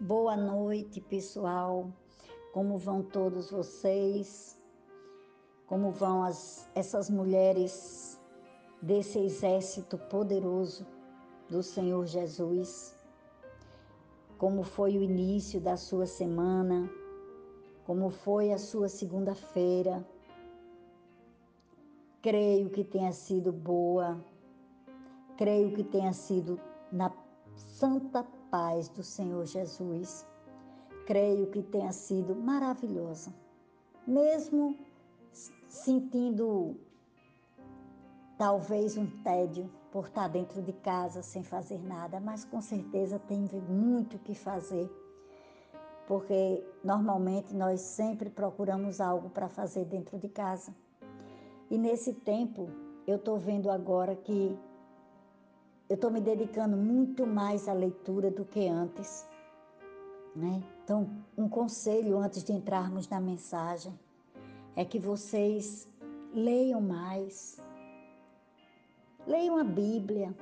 Boa noite, pessoal. Como vão todos vocês? Como vão as, essas mulheres desse exército poderoso do Senhor Jesus? Como foi o início da sua semana? Como foi a sua segunda-feira? Creio que tenha sido boa. Creio que tenha sido na santa paz do Senhor Jesus. Creio que tenha sido maravilhosa. Mesmo sentindo talvez um tédio por estar dentro de casa sem fazer nada, mas com certeza tem muito o que fazer. Porque normalmente nós sempre procuramos algo para fazer dentro de casa. E nesse tempo, eu estou vendo agora que eu estou me dedicando muito mais à leitura do que antes. Né? Então, um conselho antes de entrarmos na mensagem é que vocês leiam mais, leiam a Bíblia,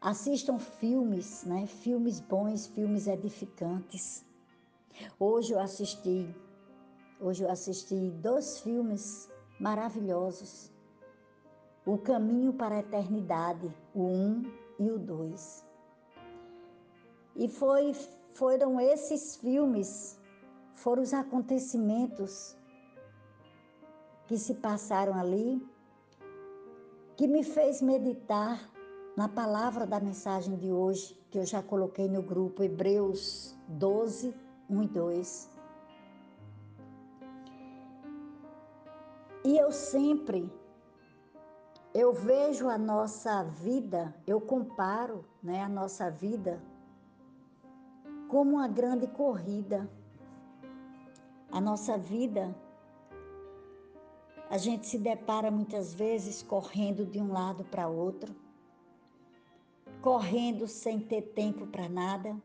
assistam filmes, né? filmes bons, filmes edificantes. Hoje eu assisti, hoje eu assisti dois filmes maravilhosos. O Caminho para a Eternidade, o 1 e o 2. E foi, foram esses filmes, foram os acontecimentos que se passaram ali, que me fez meditar na palavra da mensagem de hoje, que eu já coloquei no grupo Hebreus 12, 1 e 2. E eu sempre eu vejo a nossa vida, eu comparo né, a nossa vida como uma grande corrida. A nossa vida, a gente se depara muitas vezes correndo de um lado para outro, correndo sem ter tempo para nada,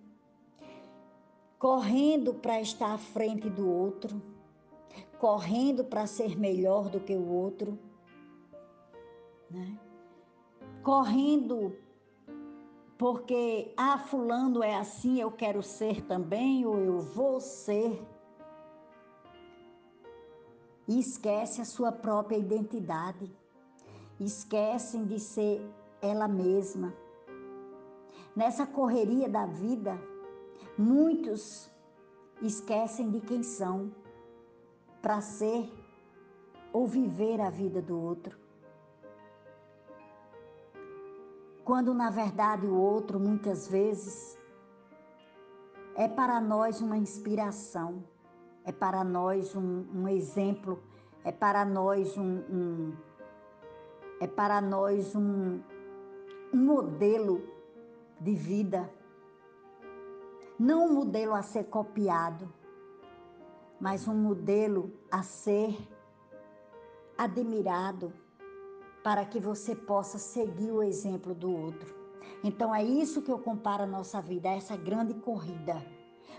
correndo para estar à frente do outro, correndo para ser melhor do que o outro né? Correndo porque, ah, fulano é assim, eu quero ser também, ou eu vou ser. E esquece a sua própria identidade. Esquecem de ser ela mesma. Nessa correria da vida, muitos esquecem de quem são para ser ou viver a vida do outro. Quando na verdade o outro muitas vezes é para nós uma inspiração, é para nós um, um exemplo, é para nós um, um, é para nós um, um modelo de vida. Não um modelo a ser copiado, mas um modelo a ser admirado para que você possa seguir o exemplo do outro. Então é isso que eu comparo a nossa vida, essa grande corrida.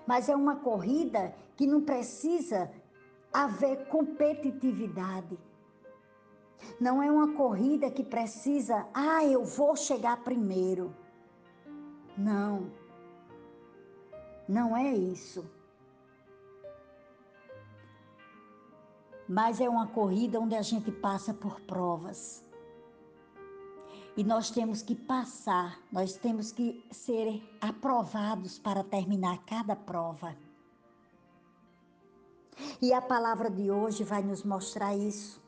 Mas é uma corrida que não precisa haver competitividade. Não é uma corrida que precisa, ah, eu vou chegar primeiro. Não. Não é isso. Mas é uma corrida onde a gente passa por provas. E nós temos que passar, nós temos que ser aprovados para terminar cada prova. E a palavra de hoje vai nos mostrar isso.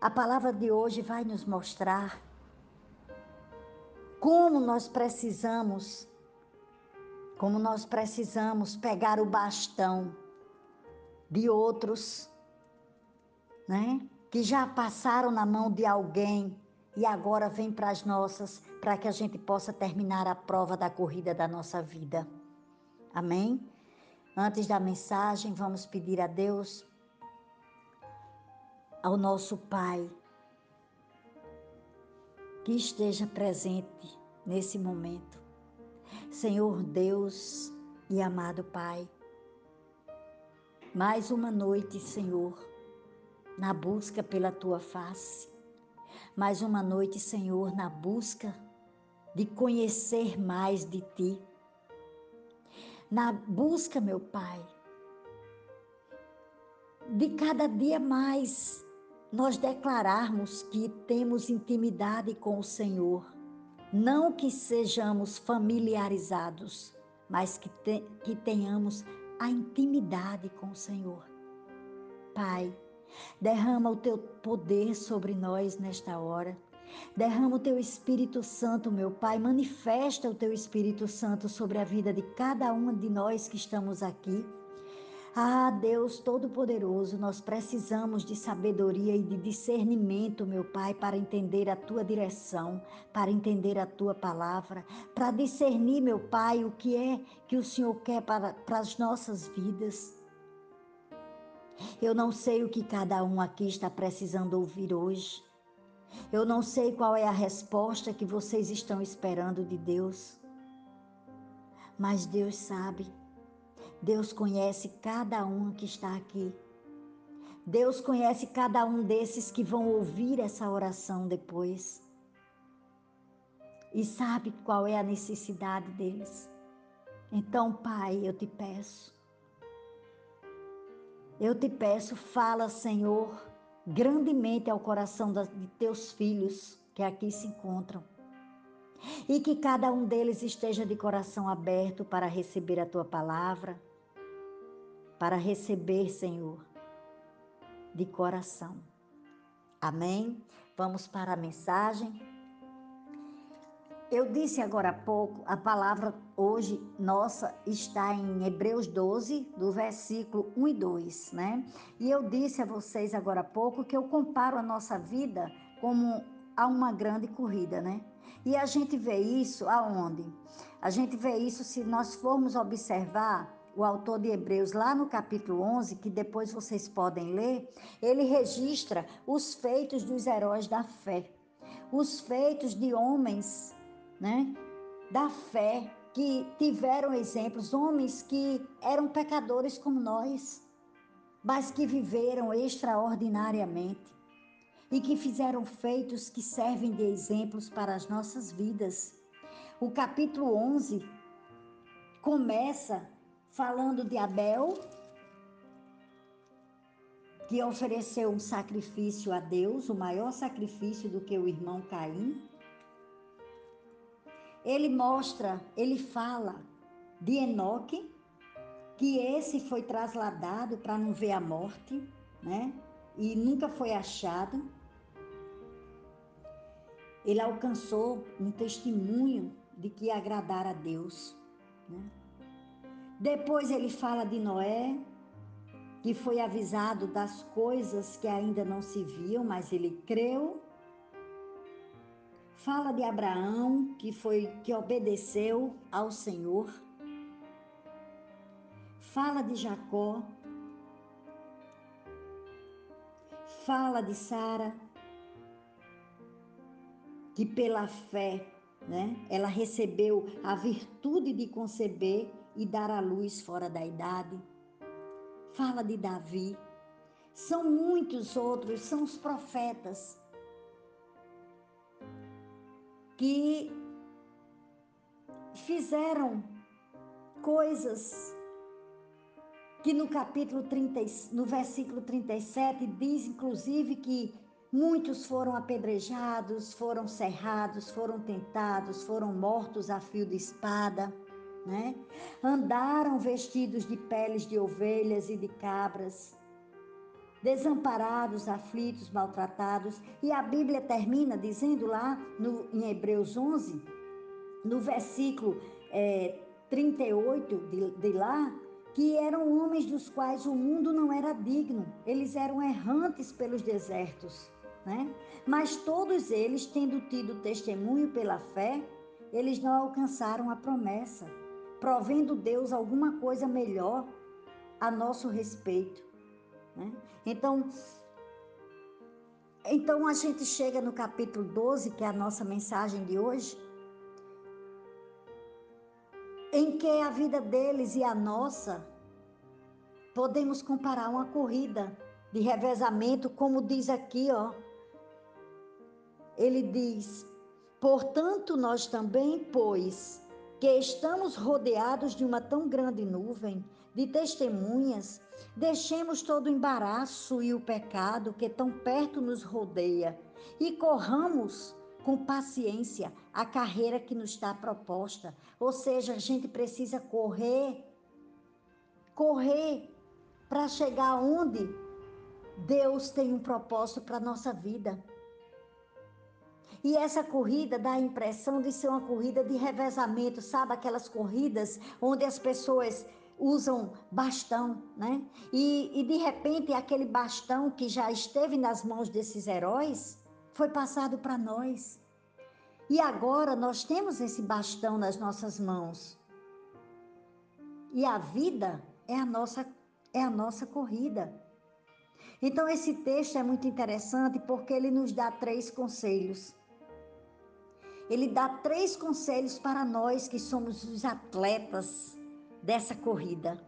A palavra de hoje vai nos mostrar como nós precisamos, como nós precisamos pegar o bastão de outros, né? Que já passaram na mão de alguém e agora vem para as nossas, para que a gente possa terminar a prova da corrida da nossa vida. Amém? Antes da mensagem, vamos pedir a Deus, ao nosso Pai, que esteja presente nesse momento. Senhor Deus e amado Pai, mais uma noite, Senhor, na busca pela tua face. Mais uma noite, Senhor, na busca de conhecer mais de ti, na busca, meu Pai, de cada dia mais nós declararmos que temos intimidade com o Senhor, não que sejamos familiarizados, mas que, te, que tenhamos a intimidade com o Senhor. Pai, derrama o teu poder sobre nós nesta hora. Derrama o teu Espírito Santo, meu Pai, manifesta o teu Espírito Santo sobre a vida de cada um de nós que estamos aqui. Ah, Deus Todo-Poderoso, nós precisamos de sabedoria e de discernimento, meu Pai, para entender a tua direção, para entender a tua palavra, para discernir, meu Pai, o que é que o Senhor quer para, para as nossas vidas. Eu não sei o que cada um aqui está precisando ouvir hoje. Eu não sei qual é a resposta que vocês estão esperando de Deus. Mas Deus sabe. Deus conhece cada um que está aqui. Deus conhece cada um desses que vão ouvir essa oração depois. E sabe qual é a necessidade deles. Então, Pai, eu te peço. Eu te peço, fala, Senhor, grandemente ao coração de teus filhos que aqui se encontram. E que cada um deles esteja de coração aberto para receber a tua palavra, para receber, Senhor, de coração. Amém? Vamos para a mensagem. Eu disse agora há pouco, a palavra hoje nossa está em Hebreus 12, do versículo 1 e 2, né? E eu disse a vocês agora há pouco que eu comparo a nossa vida como a uma grande corrida, né? E a gente vê isso aonde? A gente vê isso se nós formos observar o autor de Hebreus, lá no capítulo 11, que depois vocês podem ler, ele registra os feitos dos heróis da fé, os feitos de homens, né, da fé, que tiveram exemplos, homens que eram pecadores como nós, mas que viveram extraordinariamente e que fizeram feitos que servem de exemplos para as nossas vidas. O capítulo 11 começa falando de Abel, que ofereceu um sacrifício a Deus, o maior sacrifício do que o irmão Caim. Ele mostra, ele fala de Enoque, que esse foi trasladado para não ver a morte, né? E nunca foi achado. Ele alcançou um testemunho de que agradar a Deus, né? Depois ele fala de Noé, que foi avisado das coisas que ainda não se viam, mas ele creu. Fala de Abraão, que foi que obedeceu ao Senhor. Fala de Jacó. Fala de Sara, que pela fé, né, ela recebeu a virtude de conceber e dar à luz fora da idade. Fala de Davi. São muitos outros, são os profetas que fizeram coisas que no capítulo 30, no versículo 37 diz inclusive que muitos foram apedrejados, foram cerrados, foram tentados, foram mortos a fio de espada né? Andaram vestidos de peles de ovelhas e de cabras, desamparados, aflitos, maltratados. E a Bíblia termina dizendo lá no, em Hebreus 11, no versículo é, 38 de, de lá, que eram homens dos quais o mundo não era digno, eles eram errantes pelos desertos. Né? Mas todos eles, tendo tido testemunho pela fé, eles não alcançaram a promessa provendo Deus alguma coisa melhor a nosso respeito. Né? Então, então a gente chega no capítulo 12, que é a nossa mensagem de hoje, em que a vida deles e a nossa podemos comparar uma corrida de revezamento, como diz aqui, ó. Ele diz: "Portanto, nós também, pois, que estamos rodeados de uma tão grande nuvem de testemunhas, deixemos todo o embaraço e o pecado que tão perto nos rodeia e corramos com paciência a carreira que nos está proposta. Ou seja, a gente precisa correr, correr para chegar onde Deus tem um propósito para a nossa vida. E essa corrida dá a impressão de ser uma corrida de revezamento, sabe? Aquelas corridas onde as pessoas usam bastão, né? E, e de repente aquele bastão que já esteve nas mãos desses heróis foi passado para nós. E agora nós temos esse bastão nas nossas mãos. E a vida é a nossa é a nossa corrida. Então esse texto é muito interessante porque ele nos dá três conselhos. Ele dá três conselhos para nós que somos os atletas dessa corrida,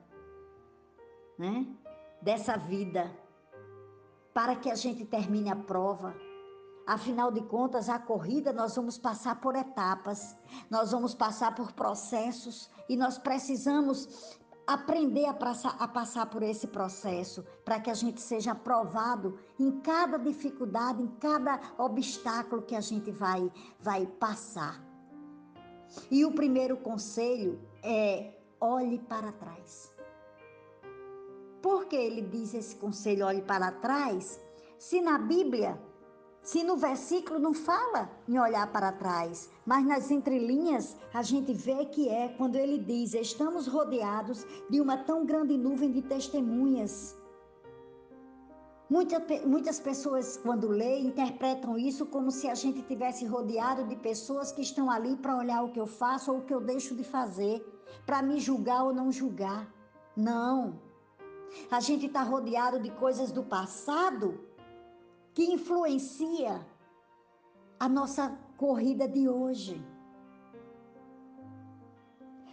né? Dessa vida, para que a gente termine a prova. Afinal de contas, a corrida nós vamos passar por etapas, nós vamos passar por processos e nós precisamos aprender a passar, a passar por esse processo para que a gente seja aprovado em cada dificuldade, em cada obstáculo que a gente vai, vai passar. E o primeiro conselho é olhe para trás. Por que ele diz esse conselho, olhe para trás? Se na Bíblia, se no versículo não fala em olhar para trás, mas nas entrelinhas a gente vê que é quando ele diz: estamos rodeados de uma tão grande nuvem de testemunhas. Muita, muitas pessoas, quando leem, interpretam isso como se a gente tivesse rodeado de pessoas que estão ali para olhar o que eu faço ou o que eu deixo de fazer para me julgar ou não julgar. Não. A gente está rodeado de coisas do passado que influencia a nossa corrida de hoje.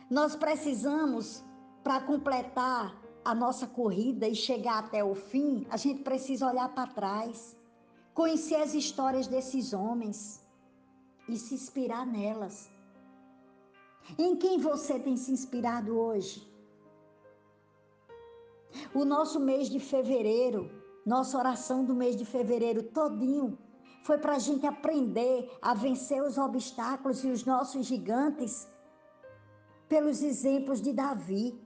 Nós precisamos, para completar a nossa corrida e chegar até o fim, a gente precisa olhar para trás, conhecer as histórias desses homens e se inspirar nelas. Em quem você tem se inspirado hoje? O nosso mês de fevereiro, nossa oração do mês de fevereiro todinho, foi para a gente aprender a vencer os obstáculos e os nossos gigantes pelos exemplos de Davi.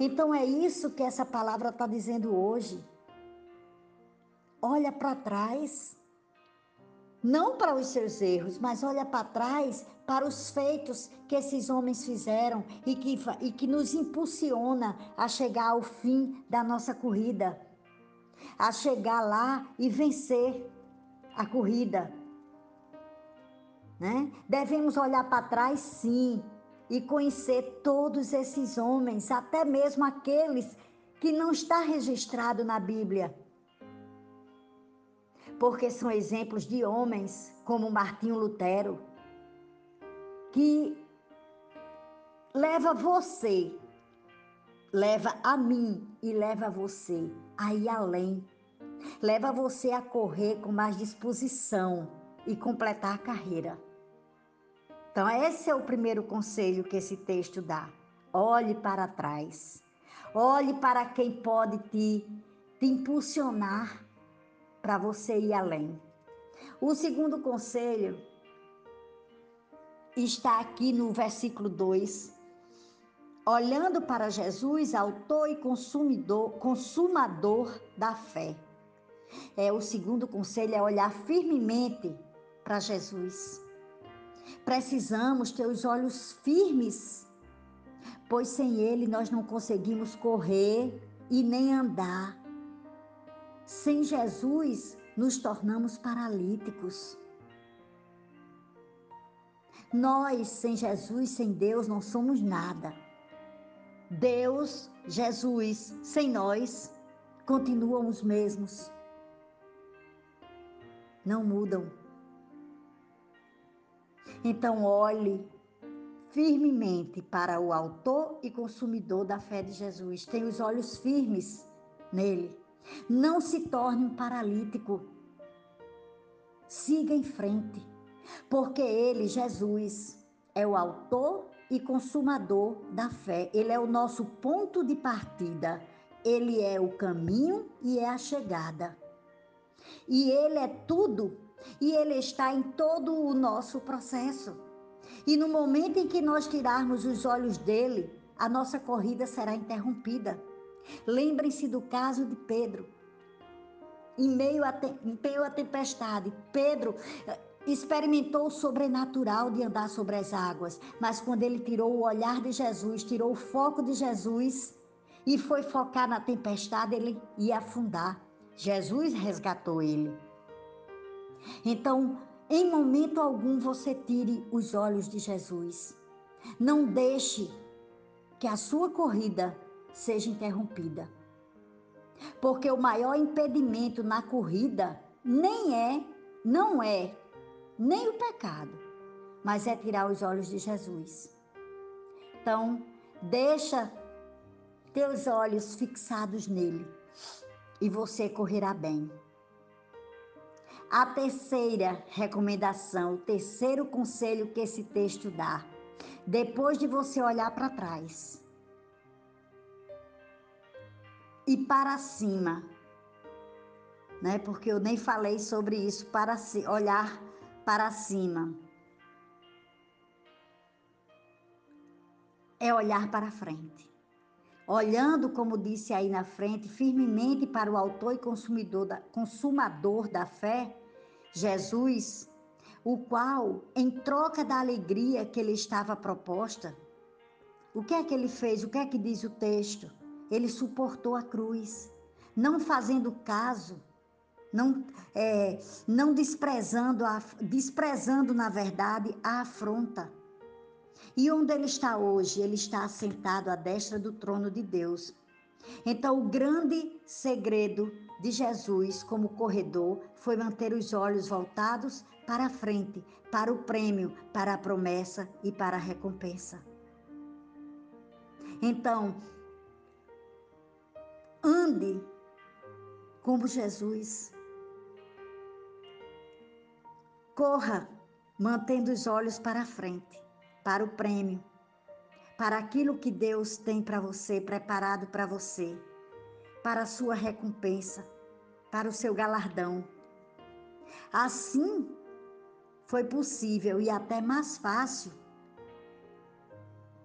Então é isso que essa palavra está dizendo hoje. Olha para trás não para os seus erros, mas olha para trás para os feitos que esses homens fizeram e que, e que nos impulsiona a chegar ao fim da nossa corrida, a chegar lá e vencer a corrida. Né? Devemos olhar para trás, sim, e conhecer todos esses homens, até mesmo aqueles que não está registrado na Bíblia porque são exemplos de homens como Martinho Lutero, que leva você, leva a mim e leva você a ir além, leva você a correr com mais disposição e completar a carreira. Então, esse é o primeiro conselho que esse texto dá. Olhe para trás. Olhe para quem pode te, te impulsionar para você ir além. O segundo conselho está aqui no versículo 2. Olhando para Jesus, autor e consumidor, consumador da fé. É o segundo conselho é olhar firmemente para Jesus. Precisamos ter os olhos firmes, pois sem ele nós não conseguimos correr e nem andar. Sem Jesus, nos tornamos paralíticos. Nós, sem Jesus, sem Deus, não somos nada. Deus, Jesus, sem nós, continuam os mesmos. Não mudam. Então, olhe firmemente para o Autor e Consumidor da fé de Jesus. Tenha os olhos firmes nele. Não se torne um paralítico. Siga em frente, porque Ele, Jesus, é o autor e consumador da fé. Ele é o nosso ponto de partida. Ele é o caminho e é a chegada. E ele é tudo e ele está em todo o nosso processo. E no momento em que nós tirarmos os olhos dele, a nossa corrida será interrompida. Lembrem-se do caso de Pedro. Em meio, a te, à tempestade, Pedro eh, experimentou o sobrenatural de andar sobre as águas, mas quando ele tirou o olhar de Jesus, tirou o foco de Jesus e foi focar na tempestade, ele ia afundar. Jesus resgatou ele. Então, em momento algum você tire os olhos de Jesus. Não deixe que a sua corrida seja interrompida. Porque o maior impedimento na corrida nem é, não é, nem o pecado, mas é tirar os olhos de Jesus. Então, deixa teus olhos fixados nele e você correrá bem. A terceira recomendação, o terceiro conselho que esse texto dá, depois de você olhar para trás e para cima, né? Porque eu nem falei sobre isso para olhar para cima. É olhar para frente olhando, como disse aí na frente, firmemente para o autor e consumidor da, consumador da fé, Jesus, o qual, em troca da alegria que lhe estava proposta, o que é que ele fez? O que é que diz o texto? Ele suportou a cruz, não fazendo caso, não, é, não desprezando, a, desprezando, na verdade, a afronta e onde ele está hoje? Ele está assentado à destra do trono de Deus. Então, o grande segredo de Jesus como corredor foi manter os olhos voltados para a frente, para o prêmio, para a promessa e para a recompensa. Então, ande como Jesus. Corra, mantendo os olhos para a frente para o prêmio, para aquilo que Deus tem para você, preparado para você, para a sua recompensa, para o seu galardão. Assim, foi possível e até mais fácil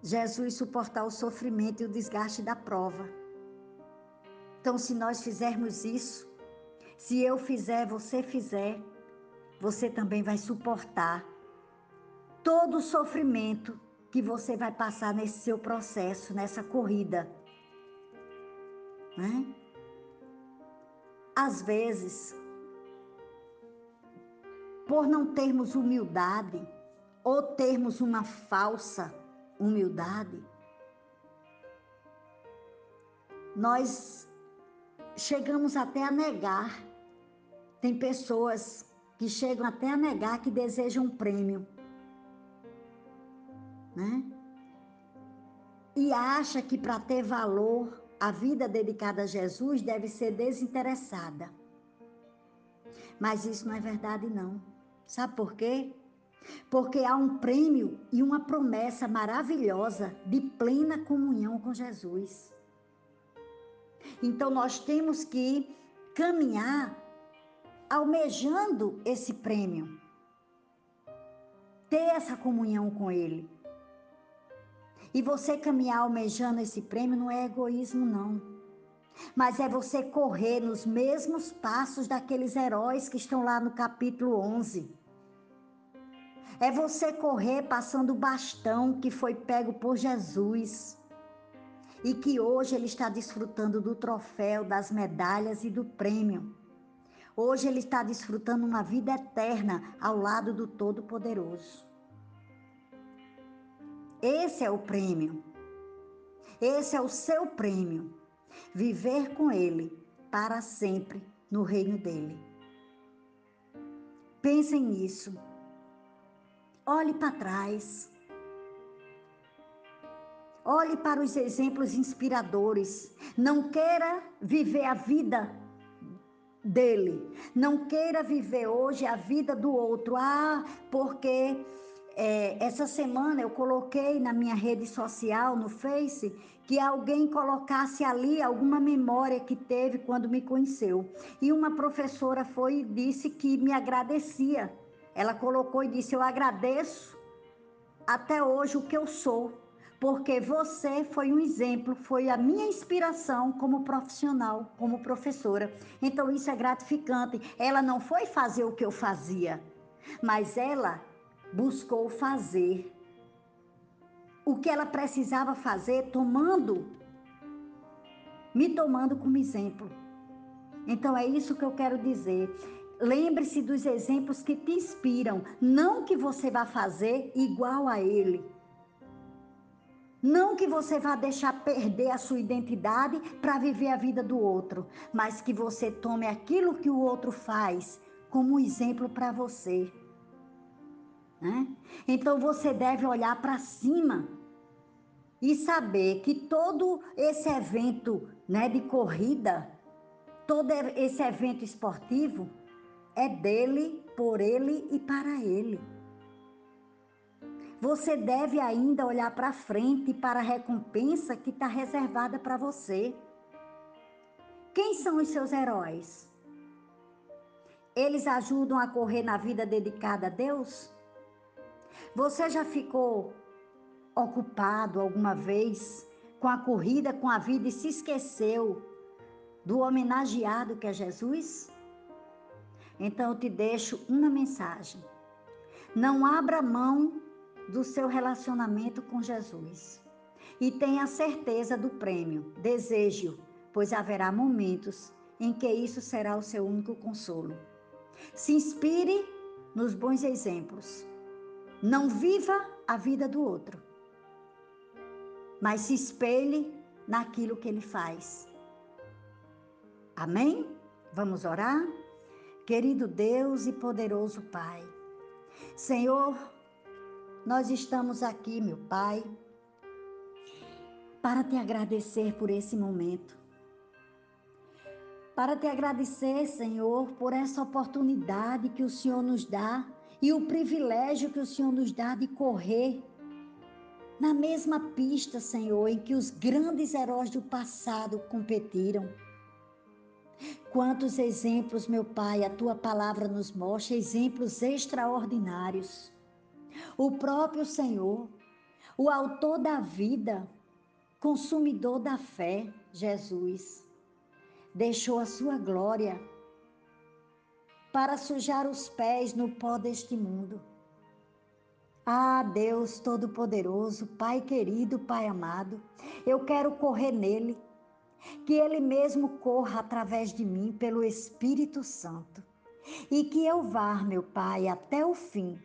Jesus suportar o sofrimento e o desgaste da prova. Então, se nós fizermos isso, se eu fizer, você fizer, você também vai suportar todo o sofrimento que você vai passar nesse seu processo, nessa corrida. Né? Às vezes, por não termos humildade ou termos uma falsa humildade, nós chegamos até a negar. Tem pessoas que chegam até a negar que desejam um prêmio né? E acha que para ter valor, a vida dedicada a Jesus deve ser desinteressada. Mas isso não é verdade, não. Sabe por quê? Porque há um prêmio e uma promessa maravilhosa de plena comunhão com Jesus. Então nós temos que caminhar almejando esse prêmio, ter essa comunhão com Ele. E você caminhar almejando esse prêmio não é egoísmo, não. Mas é você correr nos mesmos passos daqueles heróis que estão lá no capítulo 11. É você correr passando o bastão que foi pego por Jesus e que hoje ele está desfrutando do troféu, das medalhas e do prêmio. Hoje ele está desfrutando uma vida eterna ao lado do Todo-Poderoso. Esse é o prêmio. Esse é o seu prêmio. Viver com Ele para sempre no reino dele. Pensem nisso. Olhe para trás. Olhe para os exemplos inspiradores. Não queira viver a vida dele. Não queira viver hoje a vida do outro. Ah, porque é, essa semana eu coloquei na minha rede social, no Face, que alguém colocasse ali alguma memória que teve quando me conheceu. E uma professora foi e disse que me agradecia. Ela colocou e disse: Eu agradeço até hoje o que eu sou, porque você foi um exemplo, foi a minha inspiração como profissional, como professora. Então isso é gratificante. Ela não foi fazer o que eu fazia, mas ela buscou fazer o que ela precisava fazer, tomando, me tomando como exemplo. Então é isso que eu quero dizer. Lembre-se dos exemplos que te inspiram, não que você vá fazer igual a ele. Não que você vá deixar perder a sua identidade para viver a vida do outro, mas que você tome aquilo que o outro faz como exemplo para você. Né? Então você deve olhar para cima e saber que todo esse evento né, de corrida, todo esse evento esportivo é dele, por ele e para ele. Você deve ainda olhar para frente para a recompensa que está reservada para você. Quem são os seus heróis? Eles ajudam a correr na vida dedicada a Deus? Você já ficou ocupado alguma vez com a corrida, com a vida e se esqueceu do homenageado que é Jesus? Então eu te deixo uma mensagem. Não abra mão do seu relacionamento com Jesus. E tenha certeza do prêmio. Desejo, pois haverá momentos em que isso será o seu único consolo. Se inspire nos bons exemplos não viva a vida do outro, mas se espelhe naquilo que ele faz. Amém? Vamos orar? Querido Deus e poderoso Pai, Senhor, nós estamos aqui, meu Pai, para te agradecer por esse momento. Para te agradecer, Senhor, por essa oportunidade que o Senhor nos dá e o privilégio que o Senhor nos dá de correr na mesma pista, Senhor, em que os grandes heróis do passado competiram. Quantos exemplos, meu Pai, a tua palavra nos mostra, exemplos extraordinários. O próprio Senhor, o autor da vida, consumidor da fé, Jesus, deixou a sua glória para sujar os pés no pó deste mundo. Ah, Deus Todo-Poderoso, Pai querido, Pai amado, eu quero correr nele, que ele mesmo corra através de mim pelo Espírito Santo, e que eu vá, meu Pai, até o fim.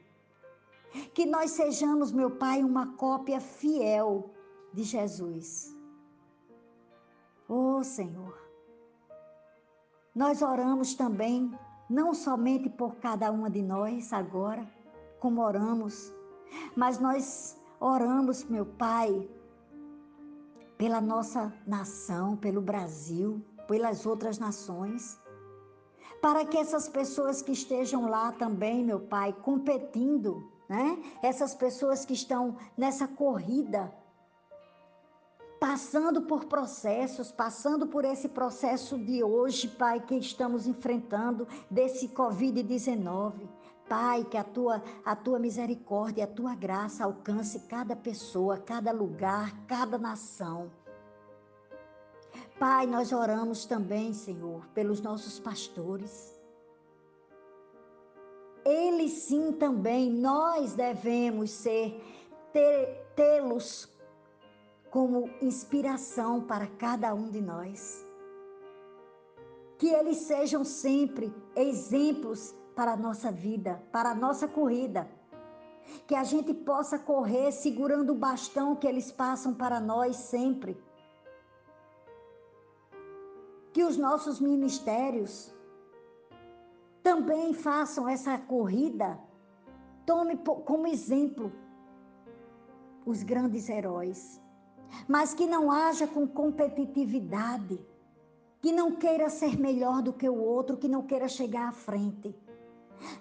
Que nós sejamos, meu Pai, uma cópia fiel de Jesus. Oh, Senhor, nós oramos também não somente por cada uma de nós agora, como oramos, mas nós oramos, meu Pai, pela nossa nação, pelo Brasil, pelas outras nações, para que essas pessoas que estejam lá também, meu Pai, competindo, né? Essas pessoas que estão nessa corrida passando por processos, passando por esse processo de hoje, Pai, que estamos enfrentando desse Covid-19. Pai, que a tua, a tua misericórdia, a tua graça alcance cada pessoa, cada lugar, cada nação. Pai, nós oramos também, Senhor, pelos nossos pastores. Eles sim também, nós devemos ser, tê-los como inspiração para cada um de nós. Que eles sejam sempre exemplos para a nossa vida, para a nossa corrida. Que a gente possa correr segurando o bastão que eles passam para nós sempre. Que os nossos ministérios também façam essa corrida. Tome como exemplo os grandes heróis mas que não haja com competitividade, que não queira ser melhor do que o outro, que não queira chegar à frente,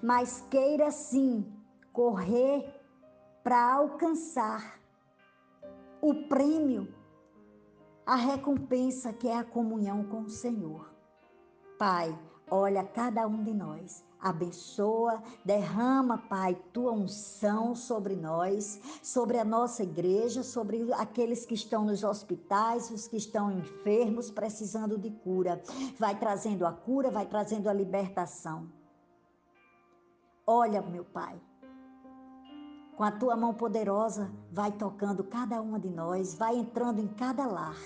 mas queira sim correr para alcançar o prêmio, a recompensa que é a comunhão com o Senhor. Pai, olha cada um de nós abençoa, derrama, Pai, tua unção sobre nós, sobre a nossa igreja, sobre aqueles que estão nos hospitais, os que estão enfermos, precisando de cura. Vai trazendo a cura, vai trazendo a libertação. Olha, meu Pai, com a tua mão poderosa, vai tocando cada uma de nós, vai entrando em cada lar.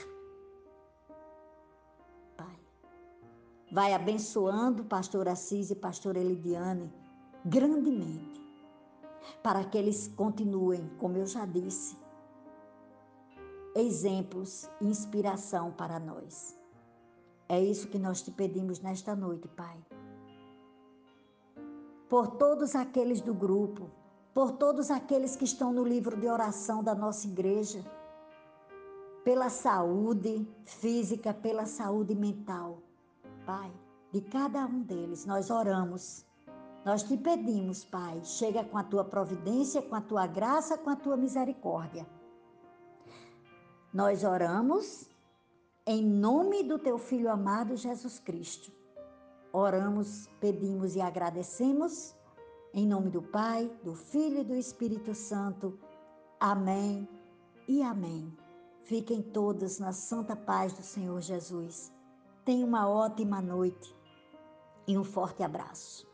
Vai abençoando pastor Assis e pastor Elidiane grandemente, para que eles continuem, como eu já disse, exemplos e inspiração para nós. É isso que nós te pedimos nesta noite, Pai. Por todos aqueles do grupo, por todos aqueles que estão no livro de oração da nossa igreja, pela saúde física, pela saúde mental Pai, de cada um deles, nós oramos. Nós te pedimos, Pai, chega com a tua providência, com a tua graça, com a tua misericórdia. Nós oramos em nome do teu filho amado Jesus Cristo. Oramos, pedimos e agradecemos em nome do Pai, do Filho e do Espírito Santo. Amém e amém. Fiquem todos na santa paz do Senhor Jesus. Tenha uma ótima noite e um forte abraço.